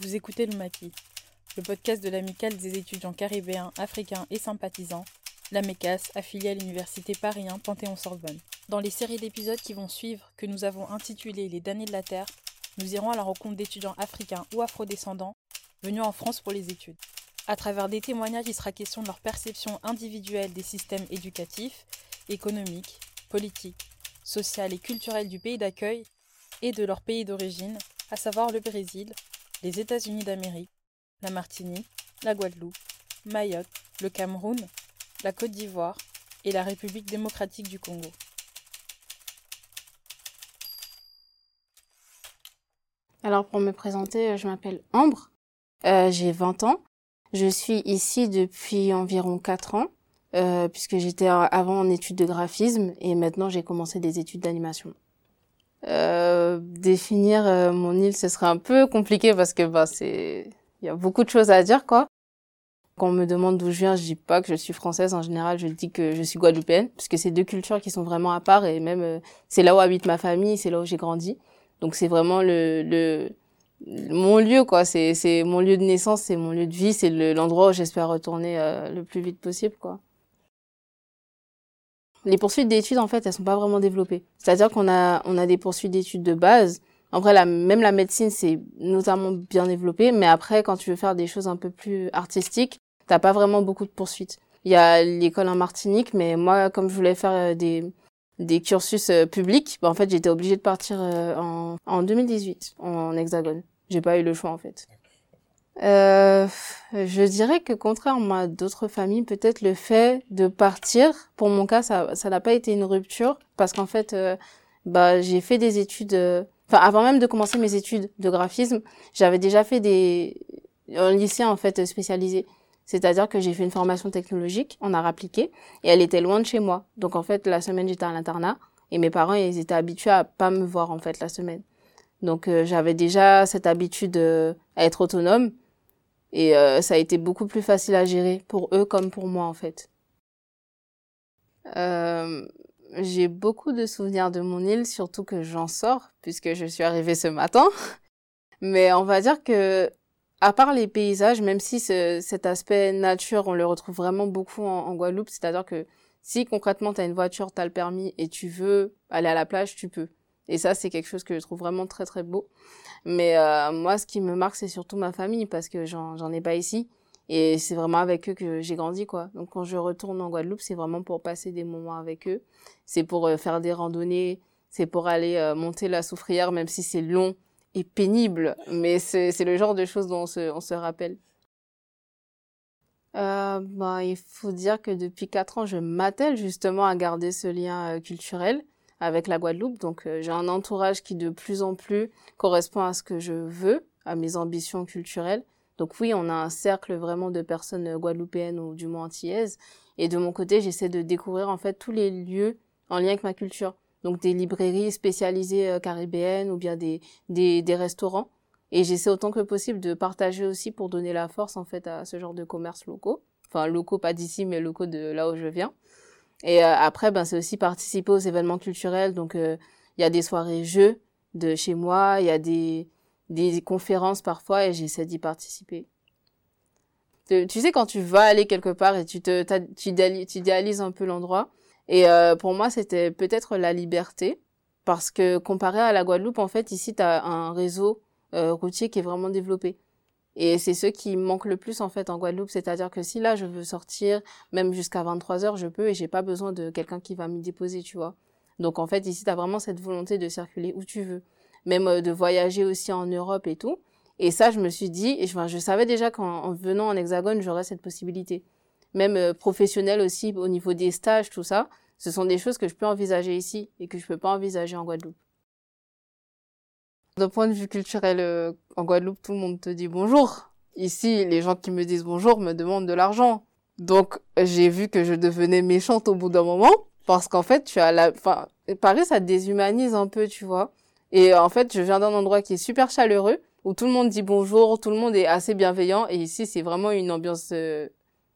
Vous écoutez le Maquis, le podcast de l'amicale des étudiants caribéens, africains et sympathisants, la MECAS, affiliée à l'université Paris 1 Panthéon-Sorbonne. Dans les séries d'épisodes qui vont suivre, que nous avons intitulées Les damnés de la Terre, nous irons à la rencontre d'étudiants africains ou afrodescendants venus en France pour les études. À travers des témoignages, il sera question de leur perception individuelle des systèmes éducatifs, économiques, politiques, sociaux et culturels du pays d'accueil et de leur pays d'origine, à savoir le Brésil, les États-Unis d'Amérique, la Martinique, la Guadeloupe, Mayotte, le Cameroun, la Côte d'Ivoire et la République démocratique du Congo. Alors pour me présenter, je m'appelle Ambre, euh, j'ai 20 ans. Je suis ici depuis environ 4 ans, euh, puisque j'étais avant en études de graphisme et maintenant j'ai commencé des études d'animation. Euh, définir euh, mon île, ce serait un peu compliqué parce que bah c'est il y a beaucoup de choses à dire quoi. Quand on me demande d'où je viens, je dis pas que je suis française. En général, je dis que je suis guadeloupéenne parce que c'est deux cultures qui sont vraiment à part et même euh, c'est là où habite ma famille, c'est là où j'ai grandi. Donc c'est vraiment le, le mon lieu quoi. C'est c'est mon lieu de naissance, c'est mon lieu de vie, c'est l'endroit où j'espère retourner le plus vite possible quoi les poursuites d'études en fait elles sont pas vraiment développées. C'est à dire qu'on a on a des poursuites d'études de base. Après la même la médecine c'est notamment bien développé mais après quand tu veux faire des choses un peu plus artistiques t'as pas vraiment beaucoup de poursuites. Il y a l'école en Martinique mais moi comme je voulais faire euh, des des cursus euh, publics bah, en fait j'étais obligée de partir euh, en en 2018 en hexagone. J'ai pas eu le choix en fait euh, je dirais que contrairement à d'autres familles, peut-être le fait de partir, pour mon cas, ça ça n'a pas été une rupture parce qu'en fait, euh, bah j'ai fait des études. Euh, enfin, avant même de commencer mes études de graphisme, j'avais déjà fait des un lycée en fait spécialisé. C'est-à-dire que j'ai fait une formation technologique en art appliqué et elle était loin de chez moi. Donc en fait, la semaine j'étais à l'internat et mes parents ils étaient habitués à pas me voir en fait la semaine. Donc j'avais déjà cette habitude à être autonome et euh, ça a été beaucoup plus facile à gérer pour eux comme pour moi en fait. Euh, j'ai beaucoup de souvenirs de mon île, surtout que j'en sors puisque je suis arrivée ce matin. Mais on va dire que, à part les paysages, même si ce, cet aspect nature, on le retrouve vraiment beaucoup en, en Guadeloupe, c'est-à-dire que si concrètement tu as une voiture, tu as le permis et tu veux aller à la plage, tu peux. Et ça, c'est quelque chose que je trouve vraiment très très beau. Mais euh, moi, ce qui me marque, c'est surtout ma famille parce que j'en ai pas ici. Et c'est vraiment avec eux que j'ai grandi, quoi. Donc quand je retourne en Guadeloupe, c'est vraiment pour passer des moments avec eux. C'est pour euh, faire des randonnées, c'est pour aller euh, monter la soufrière, même si c'est long et pénible. Mais c'est le genre de choses dont on se, on se rappelle. Bah, il faut dire que depuis quatre ans, je m'attelle justement à garder ce lien culturel avec la Guadeloupe. Donc euh, j'ai un entourage qui de plus en plus correspond à ce que je veux, à mes ambitions culturelles. Donc oui, on a un cercle vraiment de personnes guadeloupéennes ou du moins antillaises. Et de mon côté, j'essaie de découvrir en fait tous les lieux en lien avec ma culture. Donc des librairies spécialisées euh, caribéennes ou bien des, des, restaurants. Et j'essaie autant que possible de partager aussi pour donner la force en fait à ce genre de commerces locaux. Enfin locaux pas d'ici mais locaux de là où je viens. Et euh, après, ben, c'est aussi participer aux événements culturels. Donc, euh, il y a des soirées jeux de chez moi, il y a des, des conférences parfois et j'essaie d'y participer. Tu, sais, quand tu vas aller quelque part et tu te, tu idéalises un peu l'endroit. Et euh, pour moi, c'était peut-être la liberté. Parce que comparé à la Guadeloupe, en fait, ici, tu as un réseau routier qui est vraiment développé. Et c'est ce qui manque le plus en fait en Guadeloupe, c'est-à-dire que si là je veux sortir, même jusqu'à 23 heures, je peux et j'ai pas besoin de quelqu'un qui va me déposer, tu vois. Donc en fait ici tu as vraiment cette volonté de circuler où tu veux, même euh, de voyager aussi en Europe et tout. Et ça je me suis dit, et je, je savais déjà qu'en venant en Hexagone j'aurais cette possibilité. Même euh, professionnelle aussi au niveau des stages, tout ça, ce sont des choses que je peux envisager ici et que je peux pas envisager en Guadeloupe. D'un point de vue culturel, euh, en Guadeloupe, tout le monde te dit bonjour. Ici, les gens qui me disent bonjour me demandent de l'argent. Donc, j'ai vu que je devenais méchante au bout d'un moment, parce qu'en fait, tu as la, enfin, Paris, ça déshumanise un peu, tu vois. Et en fait, je viens d'un endroit qui est super chaleureux, où tout le monde dit bonjour, tout le monde est assez bienveillant, et ici, c'est vraiment une ambiance euh,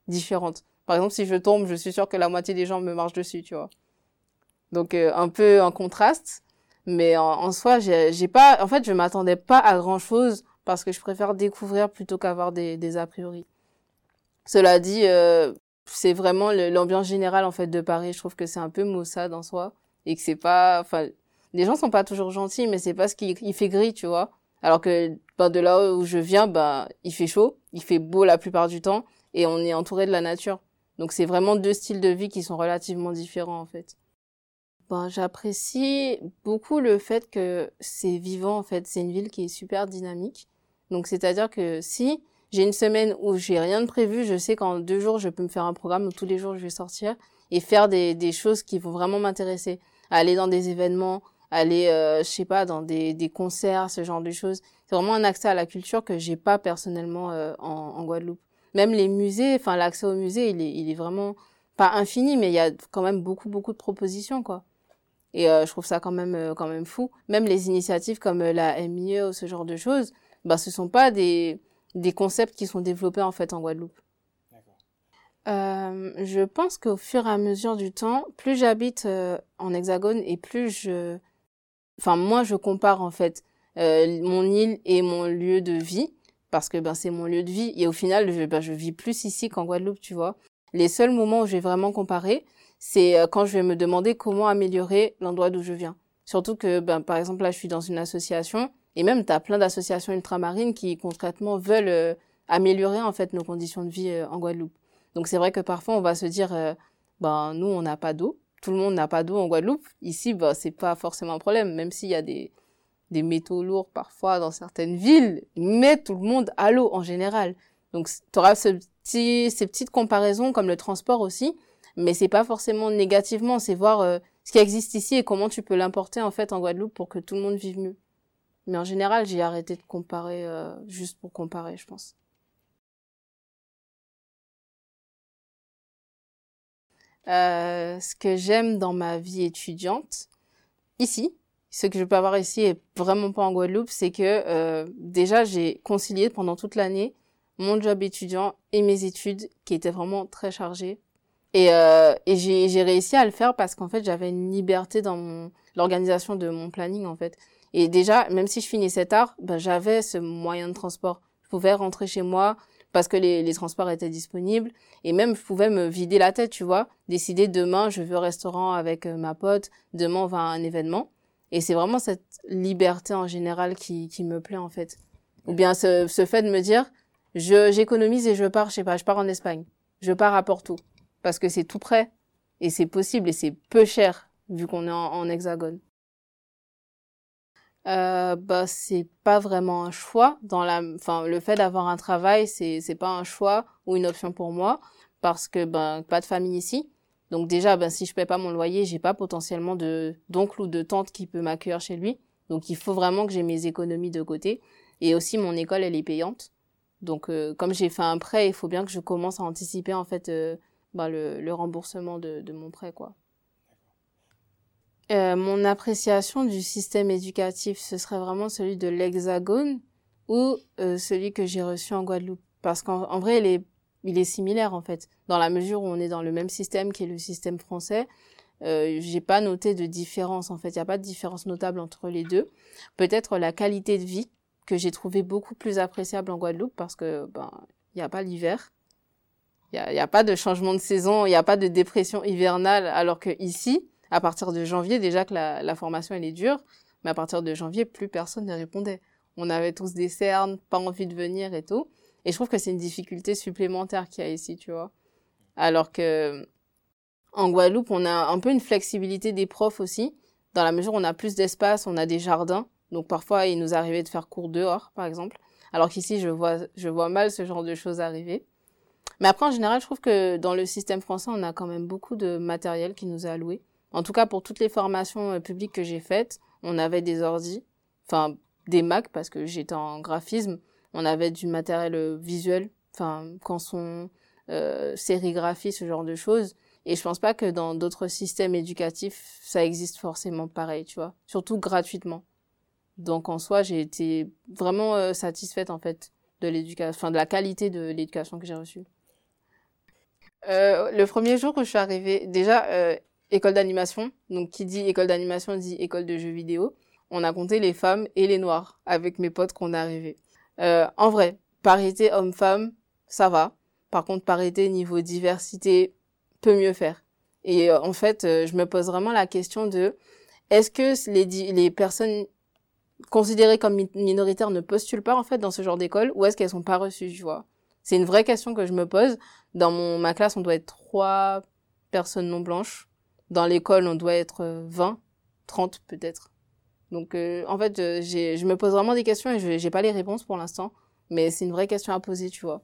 différente. Par exemple, si je tombe, je suis sûre que la moitié des gens me marchent dessus, tu vois. Donc, euh, un peu un contraste. Mais en, en soi, j'ai pas, en fait, je m'attendais pas à grand chose parce que je préfère découvrir plutôt qu'avoir des, des a priori. Cela dit, euh, c'est vraiment l'ambiance générale en fait de Paris. Je trouve que c'est un peu maussade en soi et que c'est pas, enfin, les gens sont pas toujours gentils, mais c'est parce qu'il fait gris, tu vois. Alors que ben, de là où je viens, ben il fait chaud, il fait beau la plupart du temps et on est entouré de la nature. Donc c'est vraiment deux styles de vie qui sont relativement différents en fait. Ben, j'apprécie beaucoup le fait que c'est vivant en fait, c'est une ville qui est super dynamique. Donc c'est-à-dire que si j'ai une semaine où j'ai rien de prévu, je sais qu'en deux jours je peux me faire un programme où tous les jours je vais sortir et faire des, des choses qui vont vraiment m'intéresser, aller dans des événements, aller euh, je sais pas dans des, des concerts, ce genre de choses. C'est vraiment un accès à la culture que j'ai pas personnellement euh, en, en Guadeloupe. Même les musées, enfin l'accès aux musées, il est, il est vraiment pas infini, mais il y a quand même beaucoup beaucoup de propositions quoi. Et euh, je trouve ça quand même euh, quand même fou. Même les initiatives comme euh, la MIE ou ce genre de choses, bah ce sont pas des des concepts qui sont développés en fait en Guadeloupe. Euh, je pense qu'au fur et à mesure du temps, plus j'habite en Hexagone et plus je, enfin moi je compare en fait mon île et mon lieu de vie parce que ben c'est mon lieu de vie et au final je, ben, je vis plus ici qu'en Guadeloupe, tu vois. Les seuls moments où je vais vraiment comparer, c'est euh, quand je vais me demander comment améliorer l'endroit d'où je viens. Surtout que, ben, par exemple, là, je suis dans une association, et même, tu as plein d'associations ultramarines qui, concrètement, veulent euh, améliorer, en fait, nos conditions de vie euh, en Guadeloupe. Donc, c'est vrai que parfois, on va se dire, ben, nous, on n'a pas d'eau. Tout le monde n'a pas d'eau en Guadeloupe. Ici, ben, c'est pas forcément un problème, même s'il y a des, des métaux lourds parfois dans certaines villes, mais tout le monde a l'eau en général. Donc, tu auras ce petit, ces petites comparaisons comme le transport aussi, mais c'est pas forcément négativement, c'est voir euh, ce qui existe ici et comment tu peux l'importer en fait en Guadeloupe pour que tout le monde vive mieux. Mais en général, j'ai arrêté de comparer euh, juste pour comparer, je pense. Euh, ce que j'aime dans ma vie étudiante, ici, ce que je peux avoir ici et vraiment pas en Guadeloupe, c'est que déjà j'ai concilié pendant toute l'année mon job étudiant et mes études qui étaient vraiment très chargées et, euh, et j'ai, réussi à le faire parce qu'en fait, j'avais une liberté dans l'organisation de mon planning, en fait. Et déjà, même si je finissais tard, ben, j'avais ce moyen de transport. Je pouvais rentrer chez moi parce que les, les transports étaient disponibles. Et même, je pouvais me vider la tête, tu vois. Décider demain, je vais au restaurant avec euh, ma pote. Demain, on va à un événement. Et c'est vraiment cette liberté en général qui, qui me plaît, en fait. Ou bien ce, ce fait de me dire, j'économise et je pars, je sais pas, je pars en Espagne. Je pars à Porto. Parce que c'est tout près et c'est possible et c'est peu cher vu qu'on est en, hexagone. Euh, bah c'est pas vraiment un choix. Dans la enfin le fait d'avoir un travail c'est c'est pas un choix ou une option pour moi. Parce que ben pas de famille ici. Donc déjà ben si je paie pas mon loyer j'ai pas potentiellement de d'oncle ou de tante qui peut m'accueillir chez lui. Donc il faut vraiment que j'ai mes économies de côté. Et aussi mon école elle est payante donc euh, comme j'ai fait un prêt il faut bien que je commence à anticiper en fait euh, bah, le, le, remboursement de, de, mon prêt, quoi. Euh, mon appréciation du système éducatif, ce serait vraiment celui de l'Hexagone ou euh, celui que j'ai reçu en Guadeloupe. Parce qu'en vrai, il est, il est similaire, en fait. Dans la mesure où on est dans le même système qui est le système français, euh, j'ai pas noté de différence, en fait. Il n'y a pas de différence notable entre les deux. Peut-être la qualité de vie que j'ai trouvé beaucoup plus appréciable en Guadeloupe parce que, ben, il n'y a pas l'hiver. Il n'y a, pas de changement de saison, il n'y a pas de dépression hivernale, alors que ici, à partir de janvier, déjà que la, la, formation elle est dure, mais à partir de janvier, plus personne ne répondait. On avait tous des cernes, pas envie de venir et tout. Et je trouve que c'est une difficulté supplémentaire qu'il y a ici, tu vois. Alors que en Guadeloupe, on a un peu une flexibilité des profs aussi, dans la mesure où on a plus d'espace, on a des jardins. Donc parfois, il nous arrivait de faire cours dehors, par exemple. Alors qu'ici, je vois, je vois mal ce genre de choses arriver. Mais après, en général, je trouve que dans le système français, on a quand même beaucoup de matériel qui nous est alloué. En tout cas, pour toutes les formations euh, publiques que j'ai faites, on avait des ordis, enfin des Mac parce que j'étais en graphisme. On avait du matériel euh, visuel, enfin canson, euh, sérigraphie, ce genre de choses. Et je pense pas que dans d'autres systèmes éducatifs, ça existe forcément pareil, tu vois. Surtout gratuitement. Donc en soi, j'ai été vraiment euh, satisfaite en fait de l'éducation, de la qualité de l'éducation que j'ai reçue. Euh, le premier jour où je suis arrivée, déjà, euh, école d'animation. Donc, qui dit école d'animation dit école de jeux vidéo. On a compté les femmes et les noirs avec mes potes qu'on est arrivés. En vrai, parité homme-femme, ça va. Par contre, parité niveau diversité, peut mieux faire. Et en fait, je me pose vraiment la question de est-ce que les, les personnes considérées comme minoritaires ne postulent pas en fait dans ce genre d'école ou est-ce qu'elles sont pas reçues, tu vois? C'est une vraie question que je me pose. Dans mon ma classe, on doit être trois personnes non blanches. Dans l'école, on doit être 20, 30 peut-être. Donc en fait, je me pose vraiment des questions et je j'ai pas les réponses pour l'instant, mais c'est une vraie question à poser, tu vois.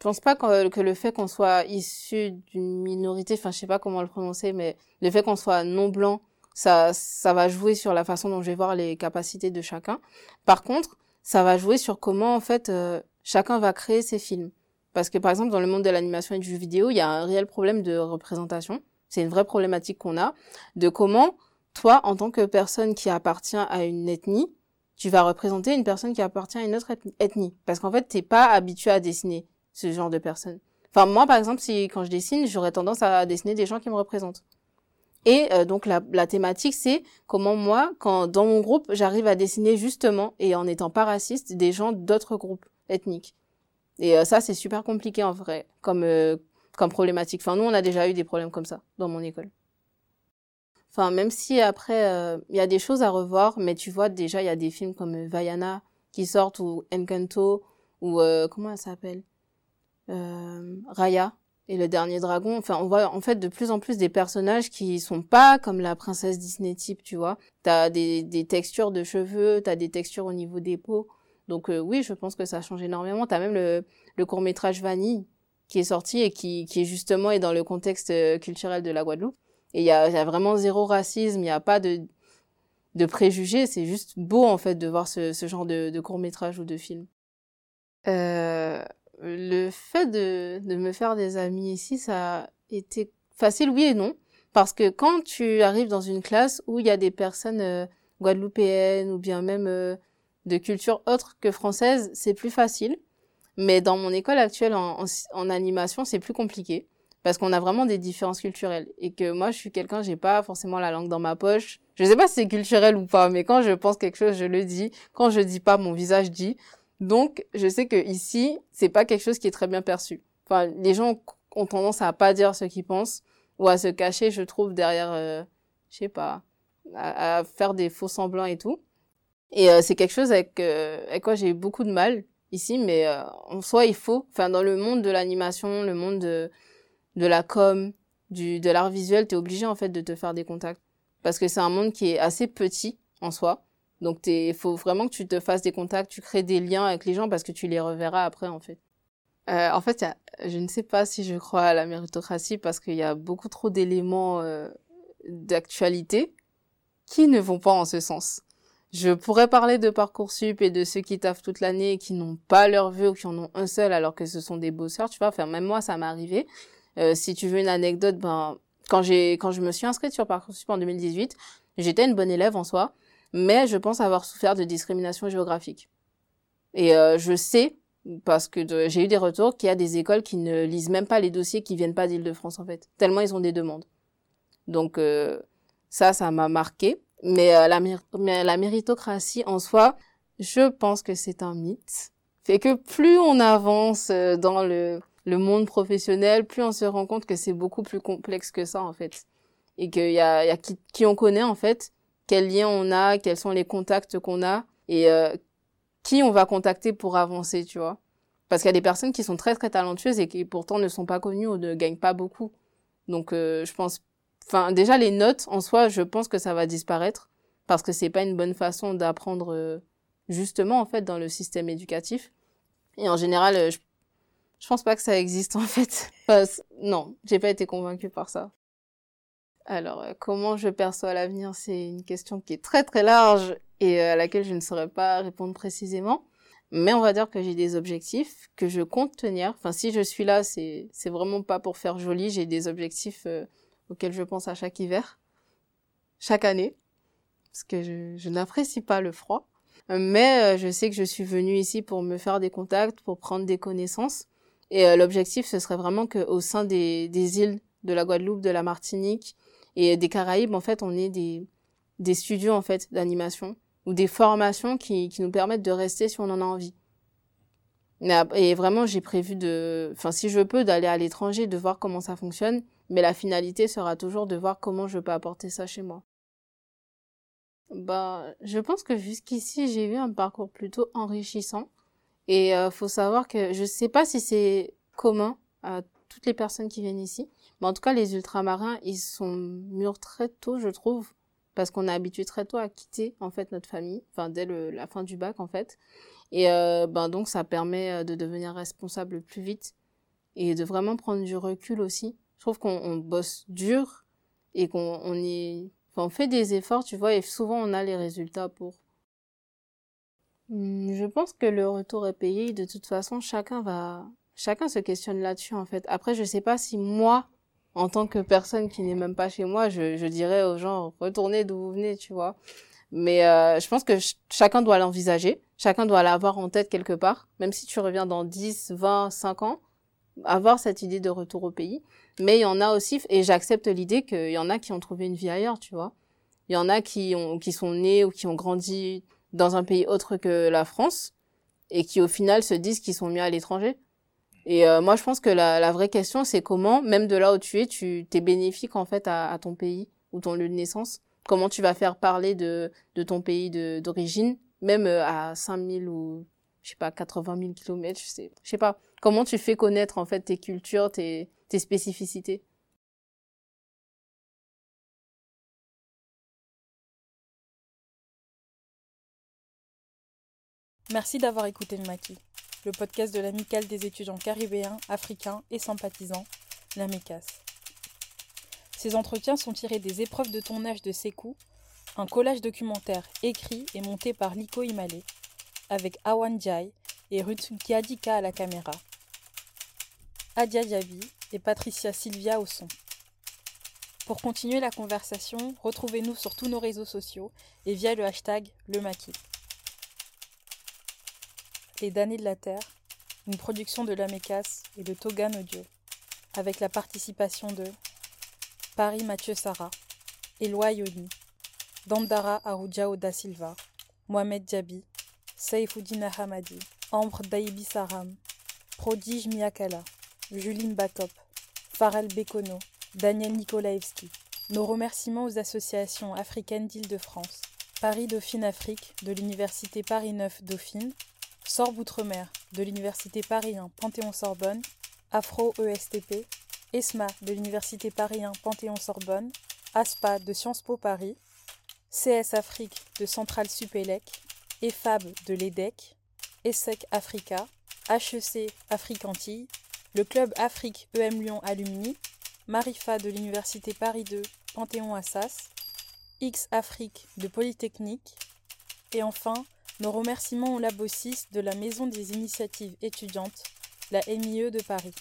Je pense pas que, le fait qu'on soit issu d'une minorité, enfin je sais pas comment le prononcer, mais le fait qu'on soit non blanc, ça, ça va jouer sur la façon dont je vais voir les capacités de chacun. Par contre, ça va jouer sur comment en fait euh, chacun va créer ses films. Parce que par exemple dans le monde de l'animation et du jeu vidéo, il y a un réel problème de représentation. C'est une vraie problématique qu'on a de comment toi, en tant que personne qui appartient à une ethnie, tu vas représenter une personne qui appartient à une autre ethnie. Parce qu'en fait, t'es pas habitué à dessiner ce genre de personnes. Enfin, moi, par exemple, si quand je dessine, j'aurais tendance à dessiner des gens qui me représentent. Et euh, donc la, la thématique, c'est comment moi, quand dans mon groupe, j'arrive à dessiner justement et en étant pas raciste, des gens d'autres groupes ethniques. Et euh, ça, c'est super compliqué en vrai, comme euh, comme problématique. Enfin, nous, on a déjà eu des problèmes comme ça dans mon école. Enfin, même si après, il y a des choses à revoir, mais tu vois déjà, il y a des films comme Vaiana qui sortent ou Encanto ou comment elle s'appelle? Euh, Raya et le dernier dragon. Enfin, on voit en fait de plus en plus des personnages qui sont pas comme la princesse Disney type, tu vois. T'as des, des textures de cheveux, t'as des textures au niveau des peaux. Donc euh, oui, je pense que ça change énormément. T'as même le, le court métrage Vanille qui est sorti et qui, qui justement est dans le contexte euh, culturel de la Guadeloupe. Et il y a, y a, vraiment zéro racisme, il n'y a pas de, de préjugés. C'est juste beau en fait de voir ce, ce genre de, de court métrage ou de film. Euh, le fait de, de me faire des amis ici, ça a été facile, oui et non. Parce que quand tu arrives dans une classe où il y a des personnes euh, guadeloupéennes ou bien même euh, de culture autre que française, c'est plus facile. Mais dans mon école actuelle en, en, animation, c'est plus compliqué parce qu'on a vraiment des différences culturelles et que moi je suis quelqu'un, j'ai pas forcément la langue dans ma poche. Je sais pas si c'est culturel ou pas, mais quand je pense quelque chose, je le dis. Quand je dis pas, mon visage dit. Donc, je sais que ici, c'est pas quelque chose qui est très bien perçu. Enfin, les gens ont tendance à pas dire ce qu'ils pensent ou à se cacher, je trouve, derrière, euh, je sais pas, à, faire des faux semblants et tout. Et euh, c'est quelque chose avec, euh, avec quoi j'ai beaucoup de mal ici, mais euh, en soi, il faut, enfin, dans le monde de l'animation, le monde de, de la com, du, de l'art visuel, t'es obligé, en fait, de te faire des contacts. Parce que c'est un monde qui est assez petit en soi. Donc, il faut vraiment que tu te fasses des contacts, tu crées des liens avec les gens parce que tu les reverras après, en fait. Euh, en fait, je ne sais pas si je crois à la méritocratie parce qu'il y a beaucoup trop d'éléments euh, d'actualité qui ne vont pas en ce sens. Je pourrais parler de Parcoursup et de ceux qui taffent toute l'année et qui n'ont pas leur vœu ou qui en ont un seul alors que ce sont des bosseurs, tu vois. Enfin, même moi, ça m'est arrivé. Euh, si tu veux une anecdote, ben, quand j'ai, quand je me suis inscrite sur Parcoursup en 2018, j'étais une bonne élève en soi mais je pense avoir souffert de discrimination géographique. Et euh, je sais, parce que j'ai eu des retours, qu'il y a des écoles qui ne lisent même pas les dossiers qui viennent pas d'Île-de-France en fait, tellement ils ont des demandes. Donc euh, ça, ça m'a marqué. Mais, euh, la, méritocratie en soi, je pense que c'est un mythe. Fait que plus on avance dans le, le monde professionnel, plus on se rend compte que c'est beaucoup plus complexe que ça en fait. Et qu'il y a, y a qui, qui on connaît en fait, quels liens on a, quels sont les contacts qu'on a et euh, qui on va contacter pour avancer, tu vois. Parce qu'il y a des personnes qui sont très très talentueuses et qui pourtant ne sont pas connues ou ne gagnent pas beaucoup. Donc euh, je pense, enfin déjà les notes en soi, je pense que ça va disparaître parce que c'est pas une bonne façon d'apprendre euh, justement en fait dans le système éducatif. Et en général, je, je pense pas que ça existe en fait. Enfin, non, j'ai pas été convaincue par ça. Alors, euh, comment je perçois l'avenir, c'est une question qui est très très large et euh, à laquelle je ne saurais pas répondre précisément. Mais on va dire que j'ai des objectifs que je compte tenir. Enfin, si je suis là, c'est c'est vraiment pas pour faire joli. J'ai des objectifs euh, auxquels je pense à chaque hiver, chaque année, parce que je, je n'apprécie pas le froid. Mais je sais que je suis venue ici pour me faire des contacts, pour prendre des connaissances. Et l'objectif, ce serait vraiment qu'au sein des, des îles de la Guadeloupe, de la Martinique, et des Caraïbes, en fait, on est des, des studios, en fait, d'animation ou des formations qui, qui nous permettent de rester si on en a envie. Et vraiment, j'ai prévu de, enfin, si je peux, d'aller à l'étranger, de voir comment ça fonctionne. Mais la finalité sera toujours de voir comment je peux apporter ça chez moi. Bah, je pense que jusqu'ici, j'ai eu un parcours plutôt enrichissant. Et euh, faut savoir que je sais pas si c'est commun à toutes les personnes qui viennent ici, mais en tout cas, les ultramarins, ils sont mûrs très tôt, je trouve, parce qu'on est habitué très tôt à quitter en fait notre famille, enfin dès la fin du bac en fait. Et euh, ben donc ça permet euh, de devenir responsable plus vite et de vraiment prendre du recul aussi. Je trouve qu'on bosse dur et qu'on on fait des efforts, tu vois, et souvent on a les résultats pour. Hmm, je pense que le retour est payé. De toute façon, chacun va, chacun se questionne là-dessus en fait. Après, je sais pas si moi, en tant que personne qui n'est même pas chez moi, je, je dirais aux gens retournez d'où vous venez, tu vois. Mais euh, je pense que chacun doit l'envisager, chacun doit l'avoir en tête quelque part, même si tu reviens dans 10, 20, 5 ans, avoir cette idée de retour au pays. Mais il y en a aussi, et j'accepte l'idée qu'il y en a qui ont trouvé une vie ailleurs, tu vois. Il y en a qui, ont, qui sont nés ou qui ont grandi dans un pays autre que la France et qui au final se disent qu'ils sont mieux à l'étranger. Et euh, moi, je pense que la, vraie question, c'est comment, même de là où tu es, tu t'es bénéfique en fait à, ton pays ou ton lieu de naissance? Comment tu vas faire parler de, de ton pays d'origine, même euh, à 5000 ou, je sais pas, 80 000 kilomètres, je sais, je sais pas. Comment tu fais connaître, en fait, tes cultures, tes, tes spécificités? Merci d'avoir écouté le Maquis, le podcast de l'amicale des étudiants caribéens, africains et sympathisants, la MECAS. Ces entretiens sont tirés des épreuves de tournage de Sekou, un collage documentaire écrit et monté par Liko Imale, avec Awan Jai et Ruth Kiadika à la caméra, Adia Diaby et Patricia Silvia au son. Pour continuer la conversation, retrouvez-nous sur tous nos réseaux sociaux et via le hashtag Le Les damnés de la Terre, une production de l'Amécas et de Togan Audio, avec la participation de Paris Mathieu Sarah, Eloi Yoni, Dandara Arujao da Silva, Mohamed Diaby, Saifoudina Hamadi, Ambre Daibi Saram, Prodige Miakala, Juline Bakop, Farel Bekono, Daniel Nikolaevski. Nos remerciements aux associations africaines d'Île-de-France, Paris Dauphine Afrique de l'Université Paris 9 Dauphine, Sorbe Outre-mer de l'Université Paris 1 Panthéon-Sorbonne, Afro ESTP, ESMA de l'Université Paris 1 Panthéon-Sorbonne, ASPA de Sciences Po Paris, CS Afrique de Centrale Supélec, EFAB de l'EDEC, ESSEC Africa, HEC Afrique Antilles, le Club Afrique EM Lyon Alumni, Marifa de l'Université Paris 2 Panthéon Assas, X Afrique de Polytechnique, et enfin nos remerciements au Labo 6 de la Maison des initiatives étudiantes, la MIE de Paris.